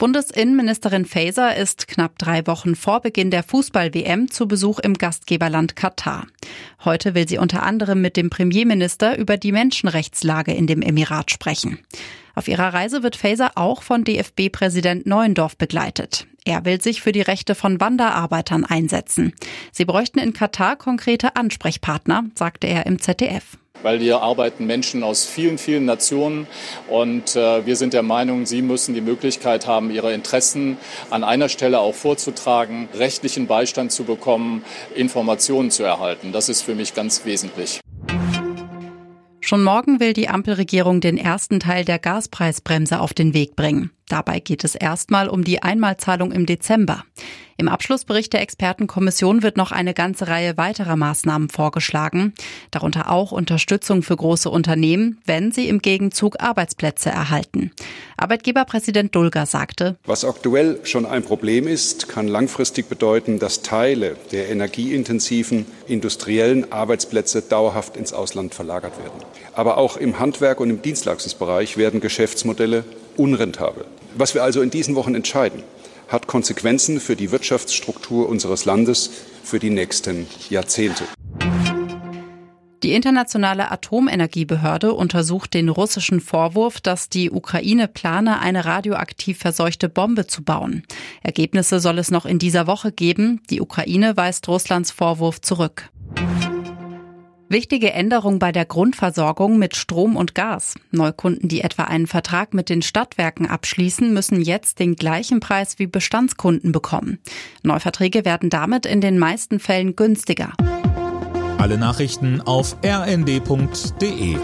Bundesinnenministerin Faeser ist knapp drei Wochen vor Beginn der Fußball-WM zu Besuch im Gastgeberland Katar. Heute will sie unter anderem mit dem Premierminister über die Menschenrechtslage in dem Emirat sprechen. Auf ihrer Reise wird Faeser auch von DFB-Präsident Neuendorf begleitet. Er will sich für die Rechte von Wanderarbeitern einsetzen. Sie bräuchten in Katar konkrete Ansprechpartner, sagte er im ZDF weil hier arbeiten Menschen aus vielen, vielen Nationen. Und äh, wir sind der Meinung, sie müssen die Möglichkeit haben, ihre Interessen an einer Stelle auch vorzutragen, rechtlichen Beistand zu bekommen, Informationen zu erhalten. Das ist für mich ganz wesentlich. Schon morgen will die Ampelregierung den ersten Teil der Gaspreisbremse auf den Weg bringen. Dabei geht es erstmal um die Einmalzahlung im Dezember. Im Abschlussbericht der Expertenkommission wird noch eine ganze Reihe weiterer Maßnahmen vorgeschlagen, darunter auch Unterstützung für große Unternehmen, wenn sie im Gegenzug Arbeitsplätze erhalten. Arbeitgeberpräsident Dulger sagte, Was aktuell schon ein Problem ist, kann langfristig bedeuten, dass Teile der energieintensiven industriellen Arbeitsplätze dauerhaft ins Ausland verlagert werden. Aber auch im Handwerk und im Dienstleistungsbereich werden Geschäftsmodelle unrentabel. Was wir also in diesen Wochen entscheiden, hat Konsequenzen für die Wirtschaftsstruktur unseres Landes für die nächsten Jahrzehnte. Die internationale Atomenergiebehörde untersucht den russischen Vorwurf, dass die Ukraine plane, eine radioaktiv verseuchte Bombe zu bauen. Ergebnisse soll es noch in dieser Woche geben. Die Ukraine weist Russlands Vorwurf zurück. Wichtige Änderung bei der Grundversorgung mit Strom und Gas. Neukunden, die etwa einen Vertrag mit den Stadtwerken abschließen, müssen jetzt den gleichen Preis wie Bestandskunden bekommen. Neuverträge werden damit in den meisten Fällen günstiger. Alle Nachrichten auf rnd.de